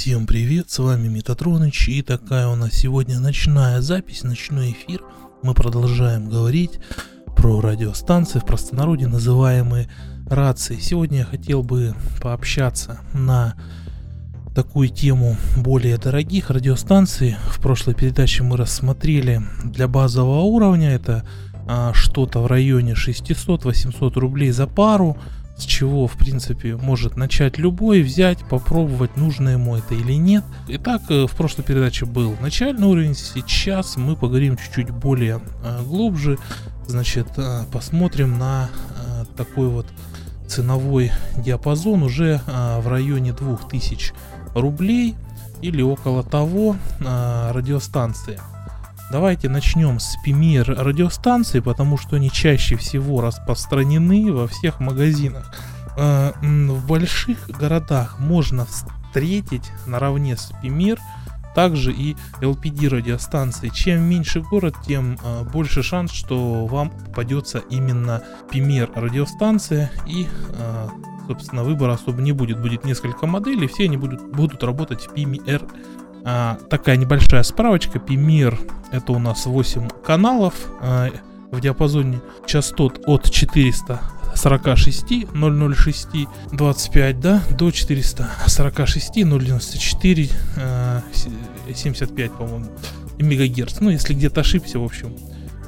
Всем привет, с вами Метатроныч и такая у нас сегодня ночная запись, ночной эфир. Мы продолжаем говорить про радиостанции, в простонародье называемые рации. Сегодня я хотел бы пообщаться на такую тему более дорогих радиостанций. В прошлой передаче мы рассмотрели для базового уровня это а, что-то в районе 600-800 рублей за пару с чего, в принципе, может начать любой, взять, попробовать, нужно ему это или нет. Итак, э, в прошлой передаче был начальный уровень, сейчас мы поговорим чуть-чуть более э, глубже, значит, э, посмотрим на такой вот ценовой диапазон уже в районе 2000 рублей или около того радиостанции. Давайте начнем с Пимир радиостанции, потому что они чаще всего распространены во всех магазинах. Э, в больших городах можно встретить наравне с Пимир также и LPD радиостанции. Чем меньше город, тем э, больше шанс, что вам попадется именно Пимир радиостанция и э, собственно выбора особо не будет. Будет несколько моделей, все они будут, будут работать в PMR а, такая небольшая справочка. Пимир это у нас 8 каналов а, в диапазоне частот от 446 006 25 да, до 446 094 а, 75, по-моему, мегагерц. Ну, если где-то ошибся, в общем,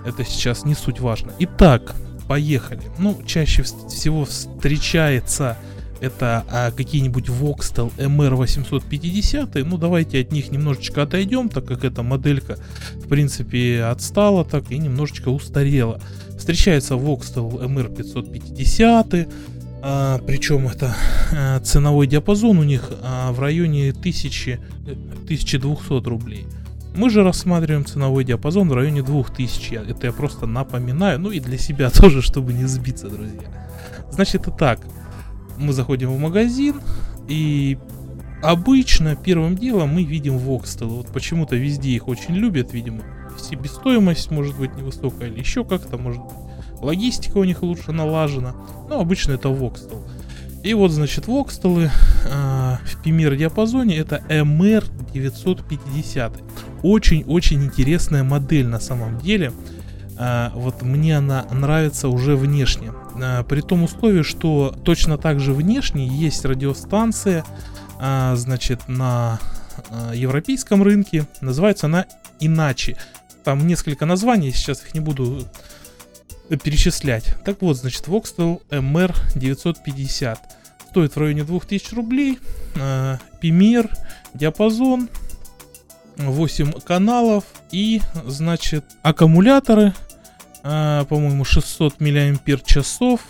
это сейчас не суть важно. Итак, поехали. Ну, чаще всего встречается это а, какие-нибудь Voxtel MR850, ну давайте от них немножечко отойдем, так как эта моделька в принципе отстала так и немножечко устарела. Встречается Voxtel MR550, а, причем это а, ценовой диапазон у них а, в районе 1000, 1200 рублей. Мы же рассматриваем ценовой диапазон в районе 2000. Это я просто напоминаю, ну и для себя тоже, чтобы не сбиться, друзья. Значит, и так мы заходим в магазин, и обычно первым делом мы видим Voxtel. Вот почему-то везде их очень любят, видимо. Себестоимость может быть невысокая или еще как-то, может быть. Логистика у них лучше налажена. Но обычно это Voxtel. И вот, значит, Voxtel э, в Premier диапазоне это MR950. Очень-очень интересная модель на самом деле. Э, вот мне она нравится уже внешне. Э, при том условии, что точно так же внешне есть радиостанция, э, значит, на э, европейском рынке. Называется она иначе. Там несколько названий, сейчас их не буду перечислять. Так вот, значит, Voxtel MR950. Стоит в районе 2000 рублей. Пимер, диапазон, 8 каналов и, значит, аккумуляторы а, по-моему, 600 мАч часов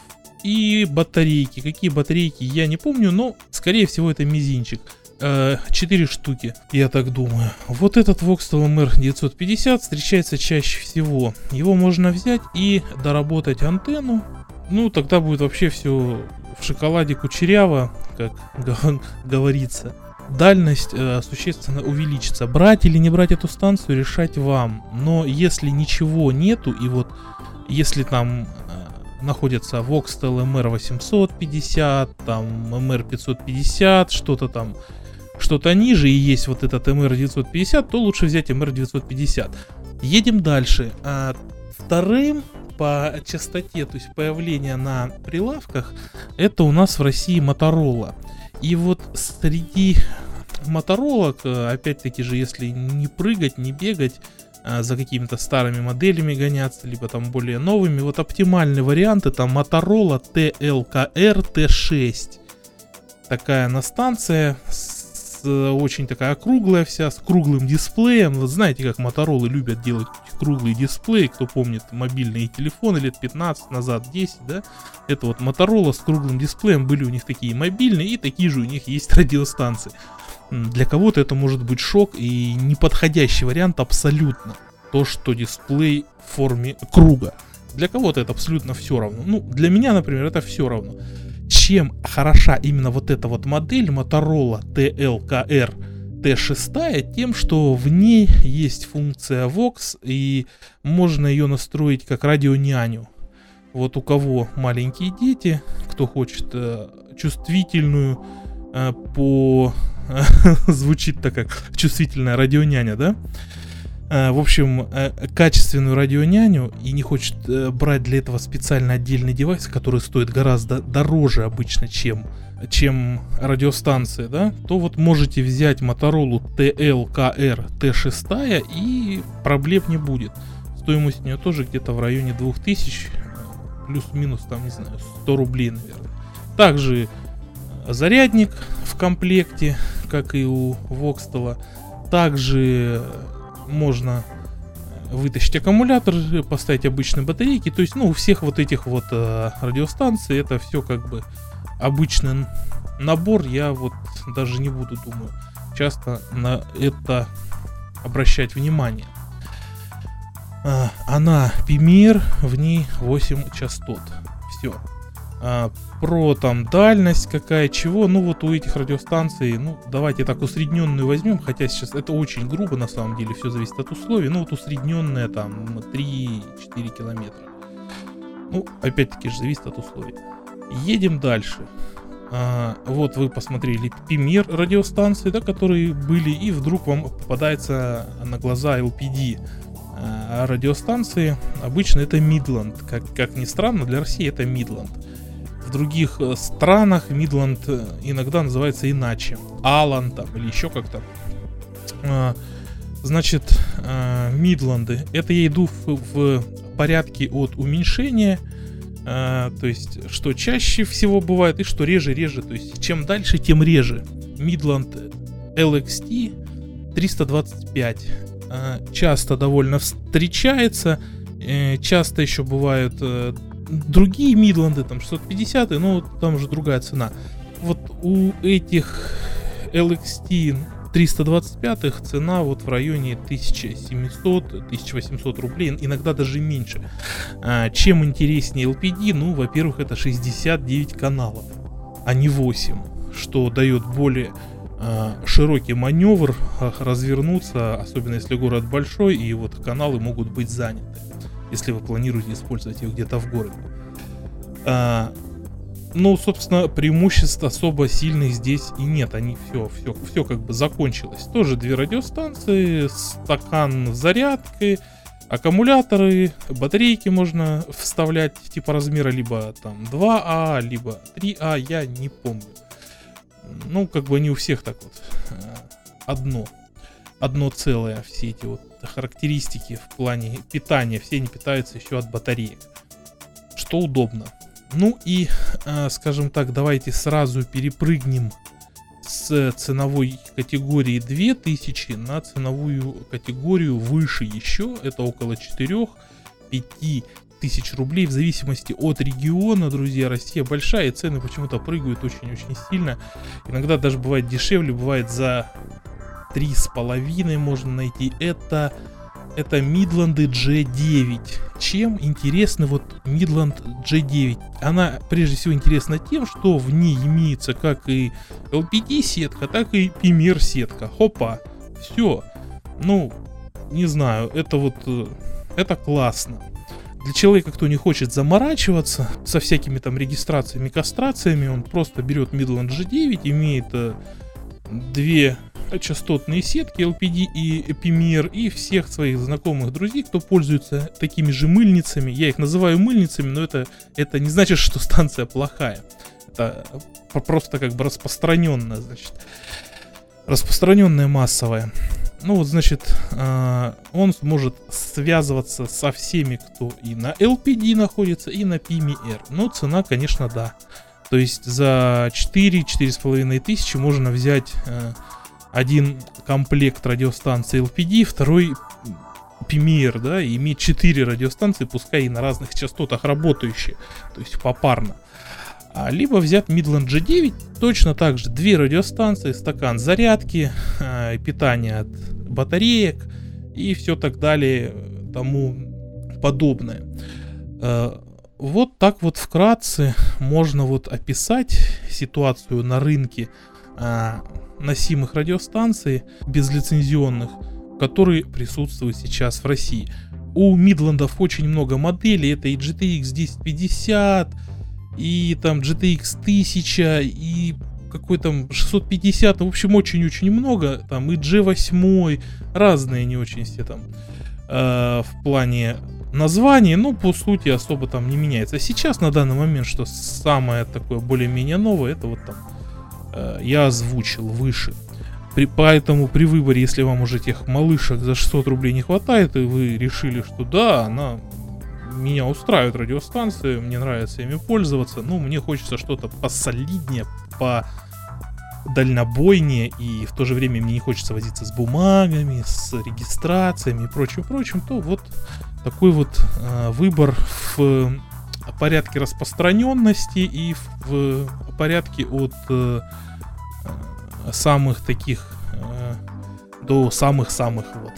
и батарейки. Какие батарейки, я не помню, но, скорее всего, это мизинчик. 4 штуки, я так думаю. Вот этот Voxtel MR950 встречается чаще всего. Его можно взять и доработать антенну. Ну, тогда будет вообще все в шоколаде кучеряво, как говорится дальность э, существенно увеличится. Брать или не брать эту станцию, решать вам. Но если ничего нету, и вот если там э, находится Voxtel MR850, там MR550, что-то там, что-то ниже, и есть вот этот MR950, то лучше взять MR950. Едем дальше. А, вторым по частоте, то есть появления на прилавках, это у нас в России Motorola. И вот среди моторолок, э, опять-таки же, если не прыгать, не бегать, а за какими-то старыми моделями гоняться, либо там более новыми, вот оптимальный вариант это Motorola TLKR T6. Такая на станция с очень такая округлая вся, с круглым дисплеем. Вот знаете, как Моторолы любят делать круглый дисплей, кто помнит мобильные телефоны лет 15 назад, 10, да? Это вот Motorola с круглым дисплеем, были у них такие мобильные, и такие же у них есть радиостанции. Для кого-то это может быть шок и неподходящий вариант абсолютно. То, что дисплей в форме круга. Для кого-то это абсолютно все равно. Ну, для меня, например, это все равно. Чем хороша именно вот эта вот модель Motorola TLKR T6, тем, что в ней есть функция Vox, и можно ее настроить как радионяню. Вот у кого маленькие дети, кто хочет э, чувствительную э, по звучит так как чувствительная радионяня, да? В общем, качественную радионяню и не хочет брать для этого специально отдельный девайс, который стоит гораздо дороже обычно, чем чем радиостанция, да, то вот можете взять Motorola TLKR T6 и проблем не будет. Стоимость у нее тоже где-то в районе 2000, плюс-минус там, не знаю, 100 рублей, наверное. Также зарядник в комплекте, как и у Voxtel. Также можно вытащить аккумулятор, поставить обычные батарейки. То есть, ну, у всех вот этих вот э, радиостанций это все как бы обычный набор, я вот даже не буду, думаю, часто на это обращать внимание. А, она Пимир, в ней 8 частот. Все. А, про там дальность какая, чего, ну вот у этих радиостанций, ну давайте так усредненную возьмем, хотя сейчас это очень грубо на самом деле, все зависит от условий, ну вот усредненная там 3-4 километра. Ну, опять-таки же зависит от условий. Едем дальше. А, вот вы посмотрели Пимир радиостанции, да, которые были, и вдруг вам попадается на глаза LPD а, радиостанции. Обычно это Мидланд. Как, как ни странно, для России это Мидланд. Других э, странах Мидланд э, иногда называется иначе. Алан там или еще как-то. А, значит, Мидланды. Это я иду в, в порядке от уменьшения а, то есть, что чаще всего бывает и что реже-реже. То есть, чем дальше, тем реже. Midland LXT 325 а, часто довольно встречается. Э, часто еще бывают другие Мидланды, там 650, но там уже другая цена. Вот у этих LXT 325 цена вот в районе 1700-1800 рублей, иногда даже меньше. А, чем интереснее LPD? Ну, во-первых, это 69 каналов, а не 8, что дает более а, широкий маневр развернуться, особенно если город большой, и вот каналы могут быть заняты, если вы планируете использовать их где-то в городе. Ну, собственно, преимуществ особо сильных здесь и нет. Они все, все, все как бы закончилось. Тоже две радиостанции, стакан с зарядкой, аккумуляторы, батарейки можно вставлять типа размера либо там 2А, либо 3А, я не помню. Ну, как бы они у всех так вот э, одно. Одно целое, все эти вот характеристики в плане питания, все они питаются еще от батареек. Что удобно. Ну и, э, скажем так, давайте сразу перепрыгнем с ценовой категории 2000 на ценовую категорию выше еще. Это около 4-5 тысяч рублей в зависимости от региона, друзья. Россия большая, и цены почему-то прыгают очень-очень сильно. Иногда даже бывает дешевле, бывает за три с половиной можно найти. Это это Midland G9. Чем интересна вот Midland G9? Она прежде всего интересна тем, что в ней имеется как и LPD сетка, так и Premier сетка. Хопа, все. Ну, не знаю, это вот, э, это классно. Для человека, кто не хочет заморачиваться со всякими там регистрациями, кастрациями, он просто берет Midland G9, имеет э, две частотные сетки LPD и Epimer и всех своих знакомых друзей, кто пользуется такими же мыльницами. Я их называю мыльницами, но это, это не значит, что станция плохая. Это просто как бы распространенная, значит, распространенная массовая. Ну вот, значит, а, он сможет связываться со всеми, кто и на LPD находится, и на PMR. Но цена, конечно, да. То есть за 4-4,5 тысячи можно взять а, один комплект радиостанций LPD, второй Premier, да, и иметь 4 радиостанции, пускай и на разных частотах работающие, то есть попарно. А, либо взять Midland G9, точно так же две радиостанции, стакан зарядки, э, питание от батареек и все так далее, тому подобное. Э, вот так вот вкратце можно вот описать ситуацию на рынке э, носимых радиостанций безлицензионных, которые присутствуют сейчас в России. У Мидландов очень много моделей, это и GTX 1050, и там GTX 1000, и какой там 650, в общем, очень-очень много, там и G8, разные не очень все там э, в плане названий, но по сути особо там не меняется. Сейчас на данный момент, что самое такое более-менее новое, это вот там э, я озвучил выше. При, поэтому при выборе, если вам уже тех малышек за 600 рублей не хватает, и вы решили, что да, она меня устраивает радиостанции, мне нравится ими пользоваться, ну, мне хочется что-то посолиднее, по дальнобойнее, и в то же время мне не хочется возиться с бумагами, с регистрациями и прочим, прочим, то вот такой вот э, выбор в порядке распространенности и в, в порядке от э, самых таких э, до самых-самых вот.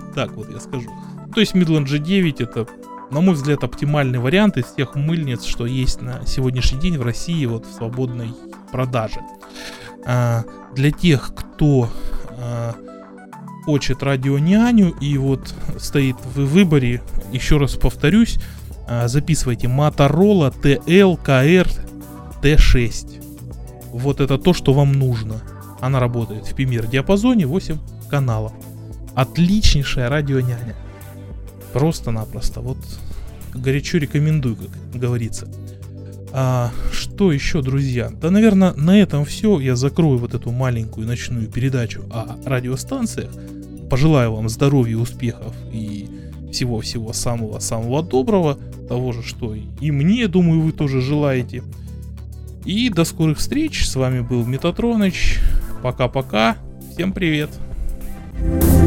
так вот я скажу. То есть Midland G9 это, на мой взгляд, оптимальный вариант из тех мыльниц, что есть на сегодняшний день в России вот в свободной продаже. А, для тех, кто а, хочет радионяню и вот стоит в выборе, еще раз повторюсь, записывайте Motorola TLKR T6. Вот это то, что вам нужно. Она работает в пример диапазоне 8 каналов. Отличнейшая радионяня. Просто-напросто. Вот горячо рекомендую, как говорится. А, что еще, друзья? Да, наверное, на этом все. Я закрою вот эту маленькую ночную передачу о радиостанциях. Пожелаю вам здоровья, успехов и всего-всего самого-самого доброго. Того же, что и мне, думаю, вы тоже желаете. И до скорых встреч. С вами был Метатроныч. Пока-пока. Всем привет. thank you